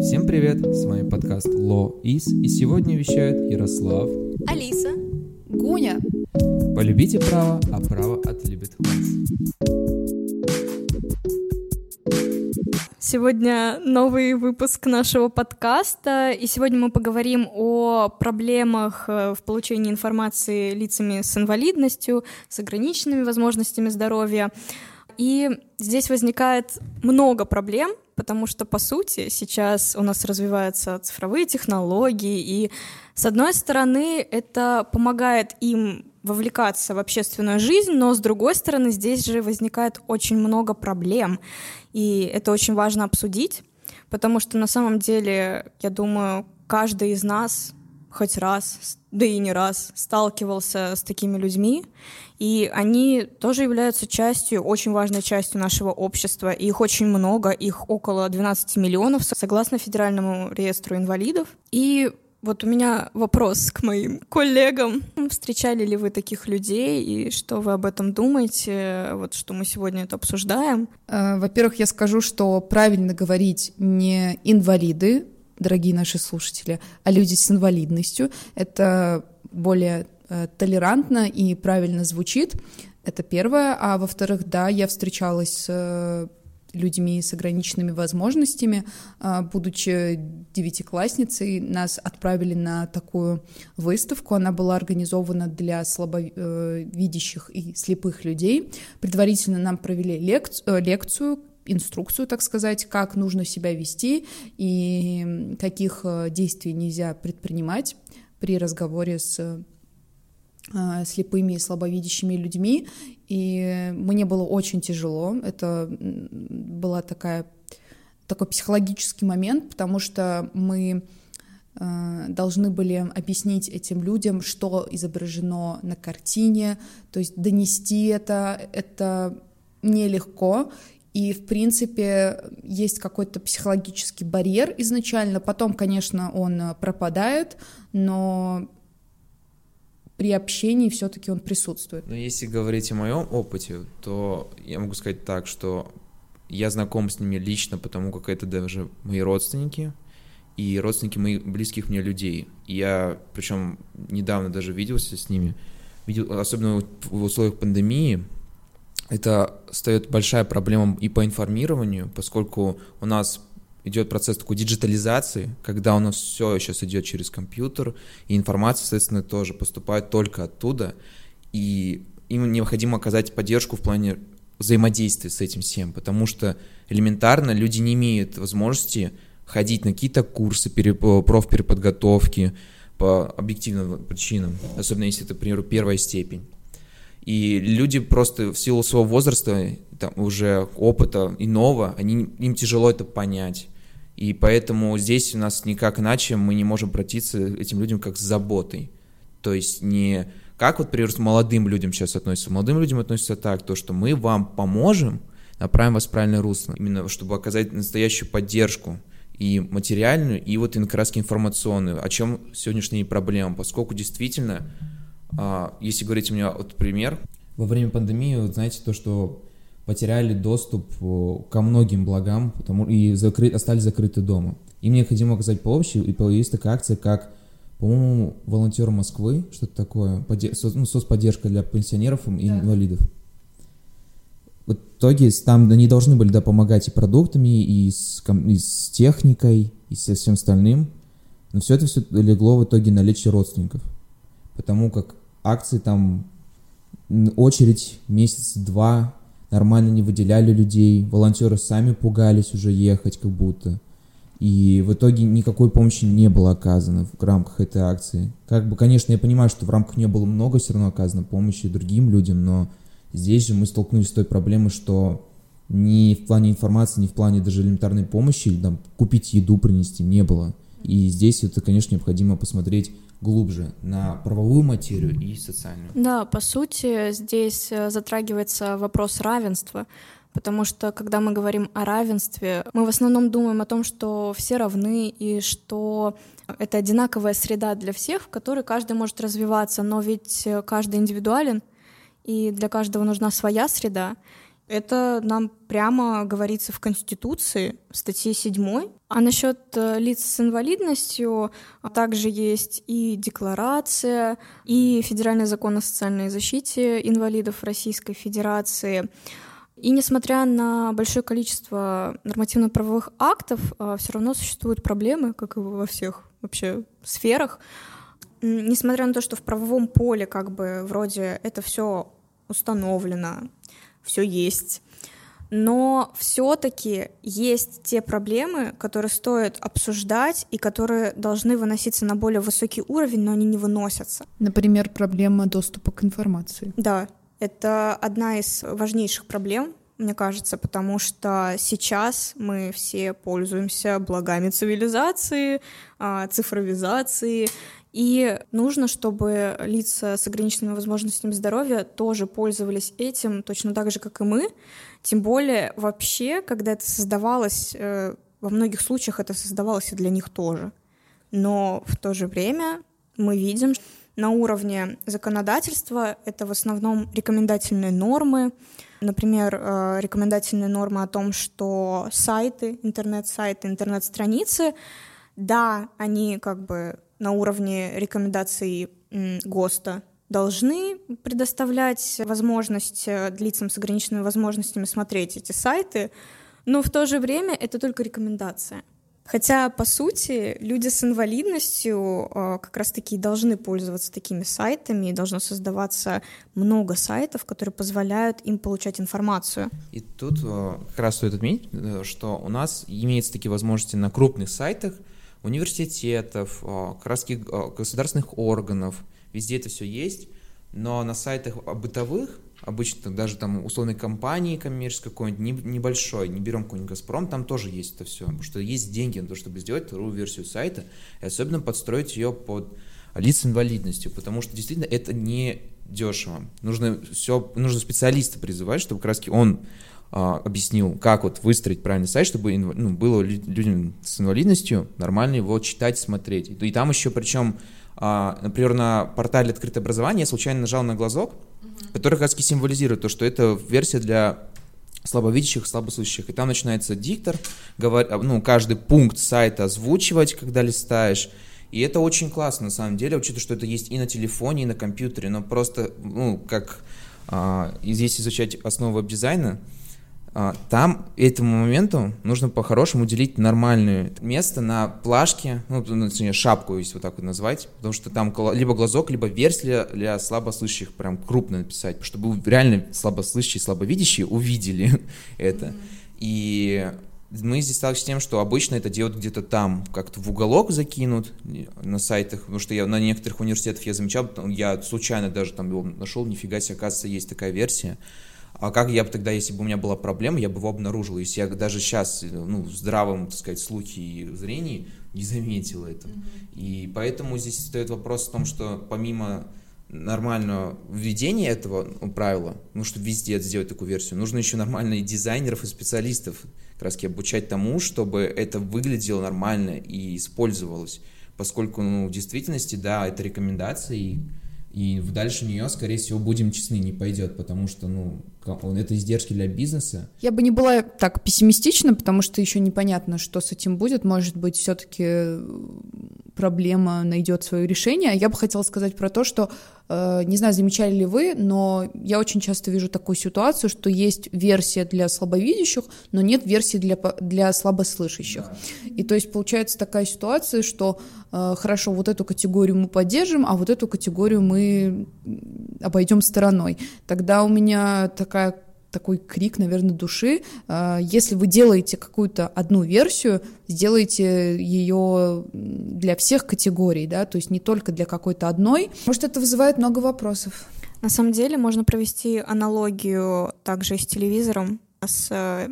Всем привет, с вами подкаст Ло Из, и сегодня вещают Ярослав, Алиса, Гуня. Полюбите право, а право отлюбит вас. Сегодня новый выпуск нашего подкаста, и сегодня мы поговорим о проблемах э, в получении информации лицами с инвалидностью, с ограниченными возможностями здоровья. И здесь возникает много проблем, потому что, по сути, сейчас у нас развиваются цифровые технологии, и, с одной стороны, это помогает им вовлекаться в общественную жизнь, но, с другой стороны, здесь же возникает очень много проблем, и это очень важно обсудить, потому что, на самом деле, я думаю, каждый из нас хоть раз, да и не раз, сталкивался с такими людьми, и они тоже являются частью, очень важной частью нашего общества. Их очень много, их около 12 миллионов, согласно Федеральному реестру инвалидов. И вот у меня вопрос к моим коллегам. Встречали ли вы таких людей и что вы об этом думаете? Вот что мы сегодня это обсуждаем. Э, во-первых, я скажу, что правильно говорить не инвалиды, дорогие наши слушатели, а люди с инвалидностью. Это более э, толерантно и правильно звучит. Это первое. А во-вторых, да, я встречалась с э, людьми с ограниченными возможностями. Э, будучи девятиклассницей, нас отправили на такую выставку. Она была организована для слабовидящих и слепых людей. Предварительно нам провели лекцию инструкцию, так сказать, как нужно себя вести и каких э, действий нельзя предпринимать при разговоре с э, слепыми и слабовидящими людьми, и мне было очень тяжело. Это была такая такой психологический момент, потому что мы э, должны были объяснить этим людям, что изображено на картине, то есть донести это, это нелегко, и, в принципе, есть какой-то психологический барьер изначально. Потом, конечно, он э, пропадает, но при общении все-таки он присутствует. Но если говорить о моем опыте, то я могу сказать так, что я знаком с ними лично, потому как это даже мои родственники и родственники моих близких мне людей. Я, причем недавно даже виделся с ними, видел, особенно в условиях пандемии, это стоит большая проблема и по информированию, поскольку у нас идет процесс такой диджитализации, когда у нас все сейчас идет через компьютер, и информация, соответственно, тоже поступает только оттуда, и им необходимо оказать поддержку в плане взаимодействия с этим всем, потому что элементарно люди не имеют возможности ходить на какие-то курсы профпереподготовки по объективным причинам, особенно если это, к примеру, первая степень. И люди просто в силу своего возраста, там, уже опыта иного, они, им тяжело это понять. И поэтому здесь у нас никак иначе мы не можем обратиться этим людям как с заботой. То есть не как вот, например, с молодым людям сейчас относятся. Молодым людям относятся так, то, что мы вам поможем, направим вас в правильное русло. Именно чтобы оказать настоящую поддержку и материальную, и вот и как раз информационную, о чем сегодняшние проблемы, поскольку действительно если говорить у меня вот пример. Во время пандемии, вот знаете, то, что потеряли доступ э, ко многим благам потому, и закры, остались закрыты дома. Им необходимо оказать помощь, и появилась такая акция, как, по-моему, волонтеры Москвы, что-то такое, поде, ну, соцподдержка для пенсионеров и да. инвалидов. В итоге там они должны были да, помогать и продуктами, и с, и с техникой, и со всем остальным, но все это все легло в итоге на лечи родственников, потому как акции там очередь месяц-два, нормально не выделяли людей, волонтеры сами пугались уже ехать как будто. И в итоге никакой помощи не было оказано в рамках этой акции. Как бы, конечно, я понимаю, что в рамках нее было много все равно оказано помощи другим людям, но здесь же мы столкнулись с той проблемой, что ни в плане информации, ни в плане даже элементарной помощи, там, купить еду, принести не было. И здесь это, конечно, необходимо посмотреть глубже на правовую материю и социальную. Да, по сути, здесь э, затрагивается вопрос равенства, потому что когда мы говорим о равенстве, мы в основном думаем о том, что все равны и что это одинаковая среда для всех, в которой каждый может развиваться, но ведь э, каждый индивидуален, и для каждого нужна своя среда. Это нам прямо говорится в Конституции, в статье 7. А насчет э, лиц с инвалидностью а также есть и декларация, и Федеральный закон о социальной защите инвалидов Российской Федерации. И несмотря на большое количество нормативно-правовых актов, а, все равно существуют проблемы, как и во всех вообще сферах. Несмотря на то, что в правовом поле как бы вроде это все установлено, все есть. Но все-таки есть те проблемы, которые стоит обсуждать и которые должны выноситься на более высокий уровень, но они не выносятся. Например, проблема доступа к информации. Да, это одна из важнейших проблем, мне кажется, потому что сейчас мы все пользуемся благами цивилизации, а, цифровизации, и нужно, чтобы лица с ограниченными возможностями здоровья тоже пользовались этим точно так же, как и мы. Тем более вообще, когда это создавалось, э, во многих случаях это создавалось и для них тоже. Но в то же время мы видим, на уровне законодательства это в основном рекомендательные нормы, например, э, рекомендательные нормы о том, что сайты, интернет-сайты, интернет-страницы, да, они как бы на уровне рекомендаций ГОСТа должны предоставлять возможность э, лицам с ограниченными возможностями смотреть эти сайты, но в то же время это только рекомендация. Хотя, по сути, люди с инвалидностью э, как раз-таки должны пользоваться такими сайтами, и должно создаваться много сайтов, которые позволяют им получать информацию. И тут э, как раз стоит отметить, что у нас имеются такие возможности на крупных сайтах, университетов, краски государственных органов, везде это все есть, но на сайтах бытовых, обычно даже там условной компании коммерческой какой-нибудь, небольшой, не берем какой-нибудь Газпром, там тоже есть это все, потому что есть деньги на то, чтобы сделать вторую версию сайта, и особенно подстроить ее под лиц с инвалидностью, потому что действительно это не дешево. Нужно все, нужно специалиста призывать, чтобы как раз он а, объяснил, как вот выстроить правильный сайт, чтобы ну, было людям с инвалидностью нормально его читать, смотреть. И там еще причем, а, например, на портале открытое образование я случайно нажал на глазок, uh-huh. который как раз символизирует то, что это версия для слабовидящих, слабослышащих. И там начинается диктор, говор... ну, каждый пункт сайта озвучивать, когда листаешь. И это очень классно, на самом деле, учитывая, что это есть и на телефоне, и на компьютере, но просто, ну, как а, здесь изучать основу веб-дизайна, а, там этому моменту нужно по-хорошему уделить нормальное место на плашке, ну, точнее, шапку, если вот так вот назвать, потому что там либо глазок, либо версия для слабослышащих, прям крупно написать, чтобы реально слабослышащие, слабовидящие увидели это. И мы здесь сталкиваемся с тем, что обычно это делают где-то там, как-то в уголок закинут на сайтах, потому что я на некоторых университетах я замечал, я случайно даже там его нашел, нифига себе, оказывается, есть такая версия, а как я бы тогда, если бы у меня была проблема, я бы его обнаружил. Если я даже сейчас, ну, в здравом, так сказать, слухе и зрении не заметил это. Mm-hmm. И поэтому здесь стоит вопрос в том, что помимо нормального введения этого ну, правила, ну, чтобы везде сделать такую версию, нужно еще нормально дизайнеров и специалистов как раз обучать тому, чтобы это выглядело нормально и использовалось. Поскольку, ну, в действительности, да, это рекомендации, и дальше нее, скорее всего, будем честны, не пойдет, потому что, ну, это издержки для бизнеса. Я бы не была так пессимистична, потому что еще непонятно, что с этим будет. Может быть, все-таки проблема найдет свое решение. Я бы хотела сказать про то, что, э, не знаю, замечали ли вы, но я очень часто вижу такую ситуацию, что есть версия для слабовидящих, но нет версии для, для слабослышащих. И то есть получается такая ситуация, что э, хорошо, вот эту категорию мы поддержим, а вот эту категорию мы обойдем стороной. Тогда у меня такая такой крик, наверное, души. А, если вы делаете какую-то одну версию, сделайте ее для всех категорий, да, то есть не только для какой-то одной. Может, это вызывает много вопросов. На самом деле можно провести аналогию также с телевизором, с э,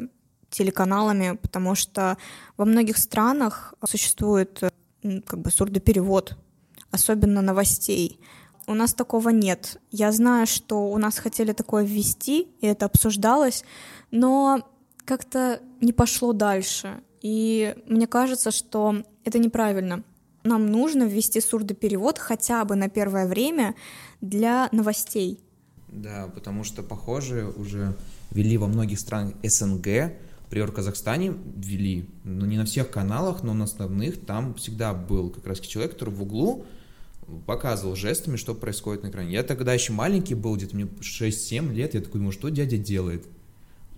телеканалами, потому что во многих странах существует как бы сурдоперевод, особенно новостей. У нас такого нет. Я знаю, что у нас хотели такое ввести, и это обсуждалось, но как-то не пошло дальше. И мне кажется, что это неправильно. Нам нужно ввести сурдоперевод хотя бы на первое время для новостей. Да, потому что, похоже, уже ввели во многих странах СНГ, в Казахстане ввели, ну не на всех каналах, но на основных, там всегда был как раз человек, который в углу показывал жестами, что происходит на экране. Я тогда еще маленький был, где-то мне 6-7 лет, я такой думаю, что дядя делает?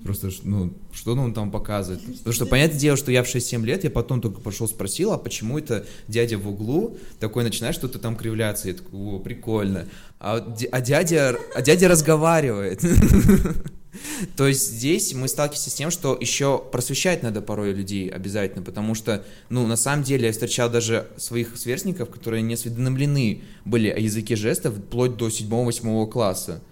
Просто, ну, что он там показывает? Потому что, понятное дело, что я в 6-7 лет, я потом только пошел спросил, а почему это дядя в углу такой начинает что-то там кривляться? Я такой, о, прикольно. А, а, дядя, а дядя разговаривает. То есть здесь мы сталкиваемся с тем, что еще просвещать надо порой людей обязательно, потому что, ну, на самом деле я встречал даже своих сверстников, которые не осведомлены были о языке жестов вплоть до 7-8 класса.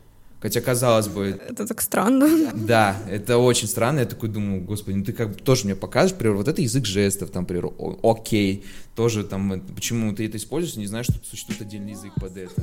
Хотя, казалось бы... Это так странно. Да, это очень странно. Я такой думаю, господи, ну ты как бы тоже мне покажешь, например, вот это язык жестов, там, например, окей, тоже там, почему ты это используешь, не знаешь, что существует отдельный язык под это.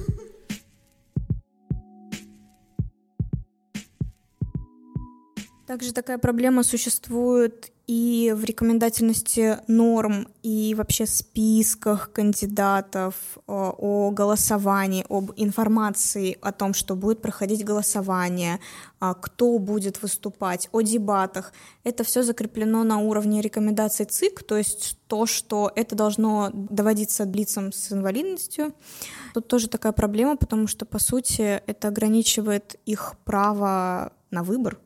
Также такая проблема существует и в рекомендательности норм, и вообще списках кандидатов о голосовании, об информации о том, что будет проходить голосование, а, кто будет выступать, о дебатах. Это все закреплено на уровне рекомендаций ЦИК, то есть то, что это должно доводиться лицам с инвалидностью. Тут тоже такая проблема, потому что, по сути, это ограничивает их право на выбор,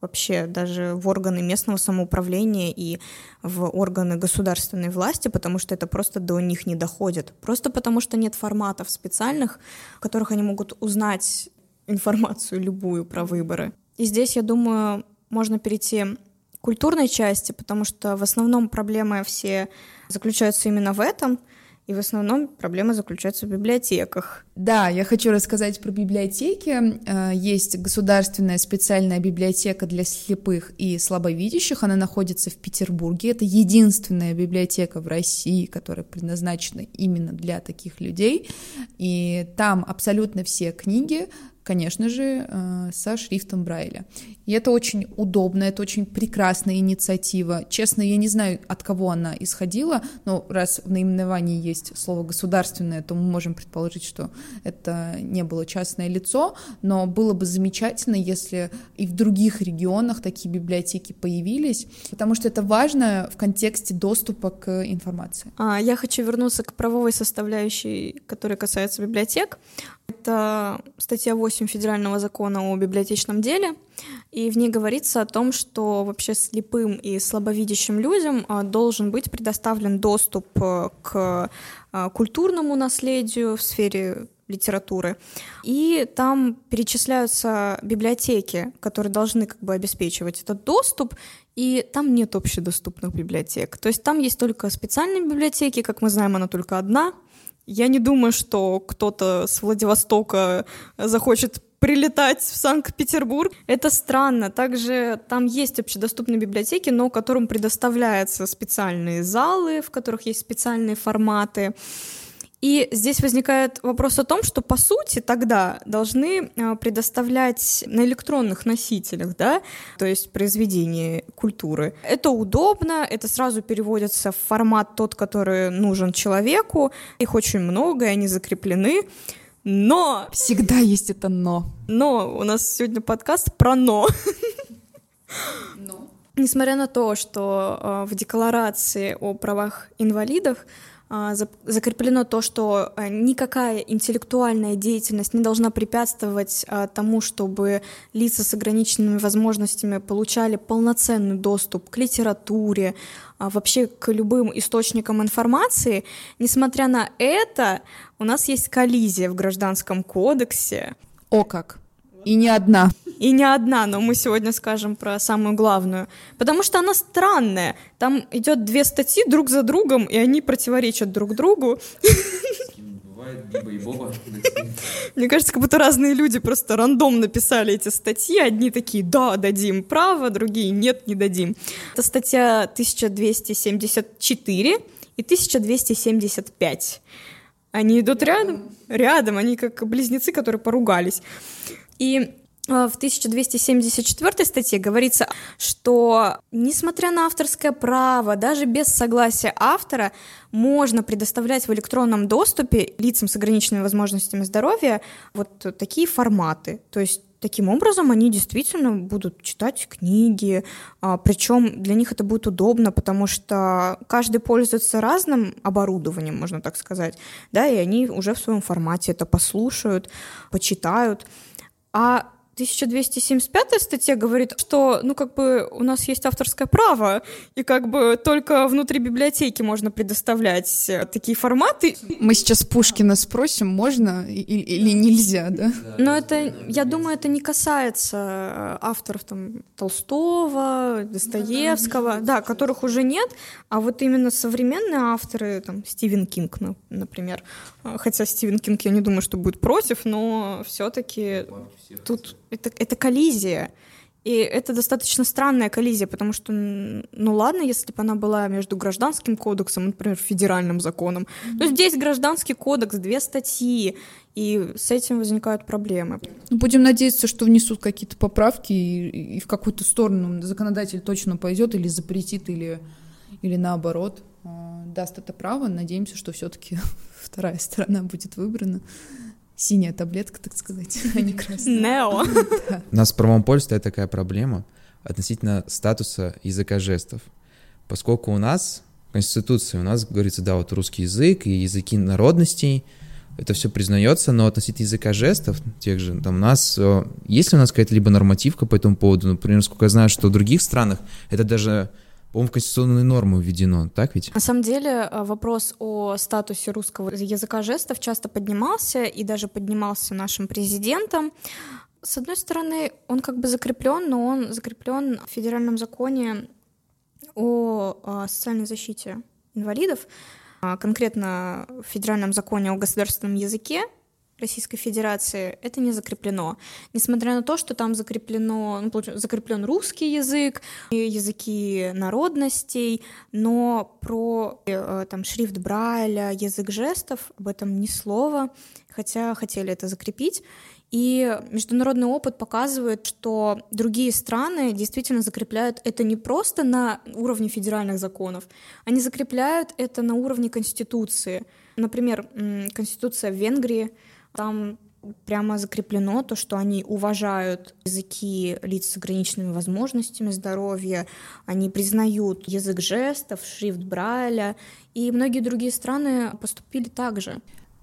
вообще даже в органы местного самоуправления и в органы государственной власти, потому что это просто до них не доходит. Просто потому что нет форматов специальных, в которых они могут узнать информацию любую про выборы. И здесь, я думаю, можно перейти к культурной части, потому что в основном проблемы все заключаются именно в этом — и в основном проблема заключается в библиотеках. Да, я хочу рассказать про библиотеки. Э, есть государственная специальная библиотека для слепых и слабовидящих. Она находится в Петербурге. Это единственная библиотека в России, которая предназначена именно для таких людей. И там абсолютно все книги конечно же, э, со шрифтом Брайля. И это очень удобно, это очень прекрасная инициатива. Честно, я не знаю, от кого она исходила, но раз в наименовании есть слово «государственное», то мы можем предположить, что это не было частное лицо, но было бы замечательно, если и в других регионах такие библиотеки появились, потому что это важно в контексте доступа к информации. А, я хочу вернуться к правовой составляющей, которая касается библиотек. Это статья 8 Федерального закона о библиотечном деле, и в ней говорится о том, что вообще слепым и слабовидящим людям а, должен быть предоставлен доступ э, к а, культурному наследию в сфере литературы. И там перечисляются библиотеки, которые должны как бы обеспечивать этот доступ, и там нет общедоступных библиотек. То есть там есть только специальные библиотеки, как мы знаем, она только одна — я не думаю, что кто-то с Владивостока захочет прилетать в Санкт-Петербург. Это странно. Также там есть общедоступные библиотеки, но которым предоставляются специальные залы, в которых есть специальные форматы. И здесь возникает вопрос о том, что по сути тогда должны а, предоставлять на электронных носителях, да, то есть произведения культуры. Это удобно, это сразу переводится в формат тот, который нужен человеку. Их очень много, и они закреплены. Но... Всегда есть это но. Но у нас сегодня подкаст про но. Но. Несмотря на то, что э, в декларации о правах инвалидов закреплено то, что а, никакая интеллектуальная деятельность не должна препятствовать а, тому, чтобы лица с ограниченными возможностями получали полноценный доступ к литературе, вообще к любым источникам информации. Несмотря на это, у нас есть коллизия в Гражданском кодексе. О как! И не одна. И не одна, но мы сегодня скажем про самую главную. Потому что она странная. Там идет две статьи друг за другом, и они противоречат друг другу. Мне кажется, как будто разные люди просто рандом написали эти статьи. Одни такие, да, дадим право, другие, нет, не дадим. Это статья 1274 и 1275. Они идут рядом? Рядом, они как близнецы, которые поругались. И э, в 1274 статье говорится, что несмотря на авторское право, даже без согласия автора, можно предоставлять в электронном доступе лицам с ограниченными возможностями здоровья вот такие форматы. То есть таким образом они действительно будут читать книги, а, причем для них это будет удобно, потому что каждый пользуется разным оборудованием, можно так сказать, да, и они уже в своем формате это послушают, почитают. А 1275 статья говорит, что, ну, как бы у нас есть авторское право, и как бы только внутри библиотеки можно предоставлять э, такие форматы. Мы сейчас Пушкина спросим, можно или, нельзя, да? Но это, я думаю, это не касается э, авторов там Толстого, Достоевского, да, которых уже нет, а вот именно современные авторы, там, Стивен Кинг, например, э, хотя Стивен Кинг, я не думаю, что будет против, но все-таки тут это, это коллизия. И это достаточно странная коллизия, потому что, ну ладно, если бы она была между гражданским кодексом, например, федеральным законом, mm-hmm. то здесь гражданский кодекс, две статьи, и с этим возникают проблемы. Ну, будем надеяться, что внесут какие-то поправки и, и в какую-то сторону законодатель точно пойдет или запретит, или, или наоборот а, даст это право. Надеемся, что все-таки вторая сторона будет выбрана синяя таблетка, так сказать, а не красная. Нео. У нас в правом поле стоит такая проблема относительно статуса языка жестов. Поскольку у нас в Конституции у нас говорится, да, вот русский язык и языки народностей, это все признается, но относительно языка жестов, тех же, там у нас, э, есть ли у нас какая-то либо нормативка по этому поводу, например, сколько я знаю, что в других странах это даже по-моему, в конституционные нормы введено, так ведь? На самом деле э, вопрос о статусе русского языка жестов часто поднимался и даже поднимался нашим президентом. С одной стороны, он как бы закреплен, но он закреплен в федеральном законе о э, социальной защите инвалидов, а конкретно в федеральном законе о государственном языке, Российской Федерации это не закреплено. Несмотря на то, что там закреплено, ну, закреплен русский язык, языки народностей, но про э, там, шрифт Брайля, язык жестов об этом ни слова, хотя хотели это закрепить. И международный опыт показывает, что другие страны действительно закрепляют это не просто на уровне федеральных законов, они закрепляют это на уровне Конституции. Например, Конституция в Венгрии — там прямо закреплено то, что они уважают языки лиц с ограниченными возможностями здоровья, они признают язык жестов, шрифт Брайля, и многие другие страны поступили так же.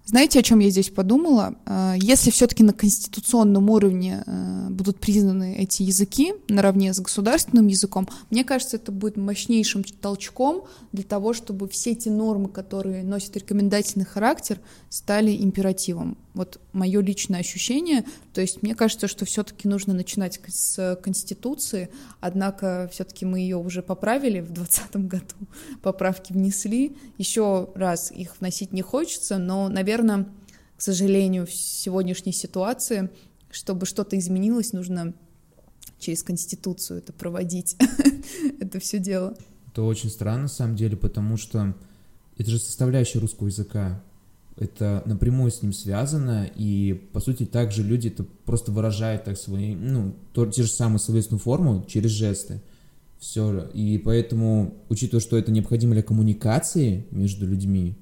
Знаете, о чем я здесь подумала? Э, если все-таки на конституционном уровне э, будут признаны эти языки наравне с государственным языком, мне кажется, это будет мощнейшим толчком для того, чтобы все эти нормы, которые носят рекомендательный характер, стали императивом. Вот мое личное ощущение. То есть мне кажется, что все-таки нужно начинать с Конституции, однако все-таки мы ее уже поправили в 2020 году, поправки внесли. Еще раз их вносить не хочется, но, наверное, к сожалению, в сегодняшней ситуации, чтобы что-то изменилось, нужно через Конституцию это проводить, это все дело. Это очень странно, на самом деле, потому что это же составляющая русского языка это напрямую с ним связано, и, по сути, также люди это просто выражают так свои, ну, то, те же самые словесную форму через жесты. Все. И поэтому, учитывая, что это необходимо для коммуникации между людьми,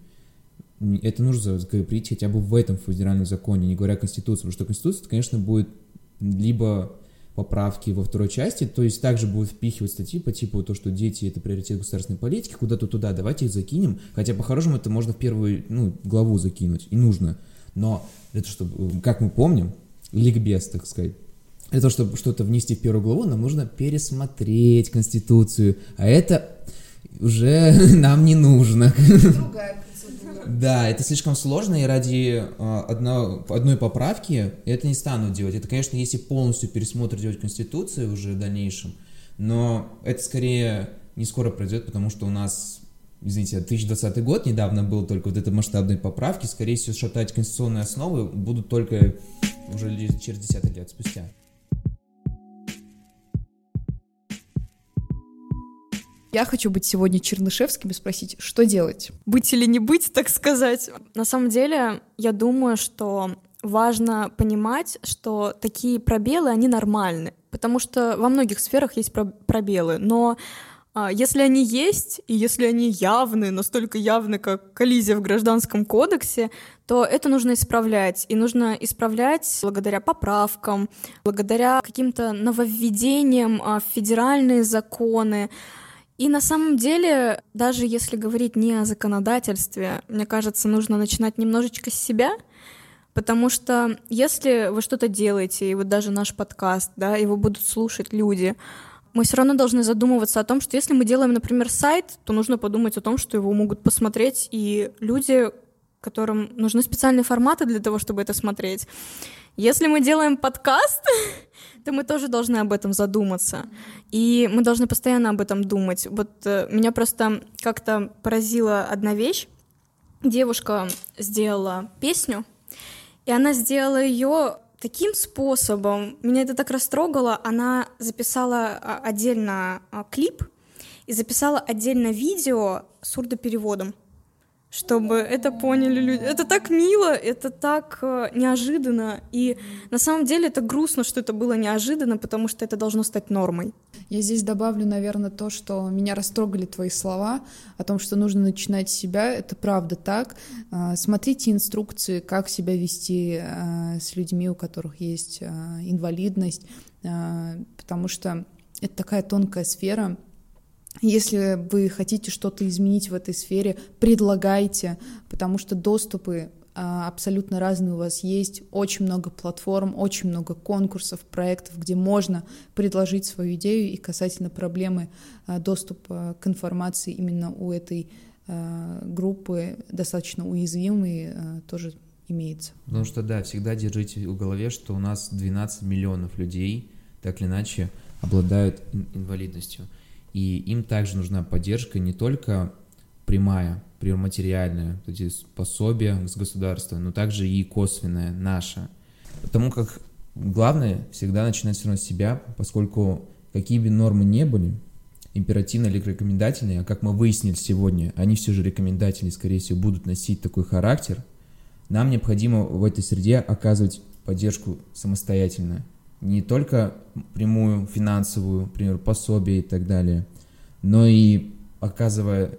это нужно закрепить хотя бы в этом федеральном законе, не говоря о Конституции, потому что Конституция, конечно, будет либо поправки во второй части, то есть также будут впихивать статьи по типу то, что дети это приоритет государственной политики, куда-то туда, давайте их закинем, хотя по-хорошему это можно в первую ну, главу закинуть, и нужно, но это чтобы, как мы помним, ликбез, так сказать, для того, чтобы что-то внести в первую главу, нам нужно пересмотреть Конституцию, а это уже нам не нужно. Другая да, это слишком сложно, и ради э, одно, одной поправки это не стану делать. Это, конечно, если полностью пересмотр делать Конституции уже в дальнейшем, но это скорее не скоро произойдет, потому что у нас, извините, 2020 год недавно был только вот этой масштабной поправки, скорее всего, шатать конституционные основы будут только уже через десяток лет спустя. Я хочу быть сегодня Чернышевским и спросить, что делать? Быть или не быть, так сказать. На самом деле, я думаю, что важно понимать, что такие пробелы, они нормальны, потому что во многих сферах есть пробелы, но А если они есть, и если они явны, настолько явны, как коллизия в гражданском кодексе, то это нужно исправлять. И нужно исправлять благодаря поправкам, благодаря каким-то нововведениям в федеральные законы. И на самом деле, даже если говорить не о законодательстве, мне кажется, нужно начинать немножечко с себя, потому что если вы что-то делаете, и вот даже наш подкаст, да, его будут слушать люди, мы все равно должны задумываться о том, что если мы делаем, например, сайт, то нужно подумать о том, что его могут посмотреть и люди, которым нужны специальные форматы для того, чтобы это смотреть. Если мы делаем подкаст, то мы тоже должны об этом задуматься. И мы должны постоянно об этом думать. Вот э, меня просто как-то поразила одна вещь. Девушка сделала песню, и она сделала ее таким способом. Меня это так растрогало. Она записала а, отдельно а, клип и записала отдельно видео с сурдопереводом чтобы это поняли люди. Это так мило, это так э, неожиданно. И на самом деле это грустно, что это было неожиданно, потому что это должно стать нормой. Я здесь добавлю, наверное, то, что меня растрогали твои слова о том, что нужно начинать себя. Это правда так. А, смотрите инструкции, как себя вести а, с людьми, у которых есть а, инвалидность, потому что это такая тонкая сфера, если вы хотите что-то изменить в этой сфере, предлагайте, потому что доступы а, абсолютно разные у вас есть, очень много платформ, очень много конкурсов, проектов, где можно предложить свою идею и касательно проблемы а, доступа к информации именно у этой а, группы достаточно уязвимой тоже имеется. Потому что, да, всегда держите в голове, что у нас 12 миллионов людей, так или иначе, обладают инвалидностью. И им также нужна поддержка не только прямая, материальная, эти пособия с государства, но также и косвенная, наша. Потому как главное всегда начинать все равно с себя, поскольку какие бы нормы не были, императивные или рекомендательные, а как мы выяснили сегодня, они все же рекомендательные, скорее всего, будут носить такой характер, нам необходимо в этой среде оказывать поддержку самостоятельно не только прямую финансовую, например, пособие и так далее, но и оказывая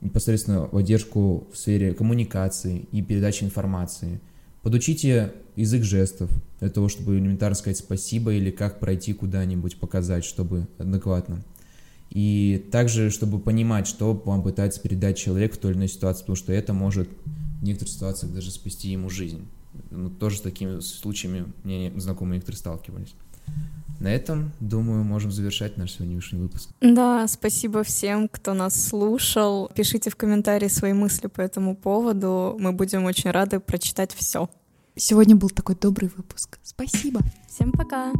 непосредственно поддержку в сфере коммуникации и передачи информации. Подучите язык жестов для того, чтобы элементарно сказать спасибо или как пройти куда-нибудь, показать, чтобы адекватно. И также, чтобы понимать, что вам пытается передать человек в той или иной ситуации, потому что это может в некоторых ситуациях даже спасти ему жизнь. Ну, тоже с такими случаями мне знакомые некоторые сталкивались. На этом, думаю, можем завершать наш сегодняшний выпуск. Да, спасибо всем, кто нас слушал. Пишите в комментарии свои мысли по этому поводу. Мы будем очень рады прочитать все. Сегодня был такой добрый выпуск. Спасибо. Всем пока.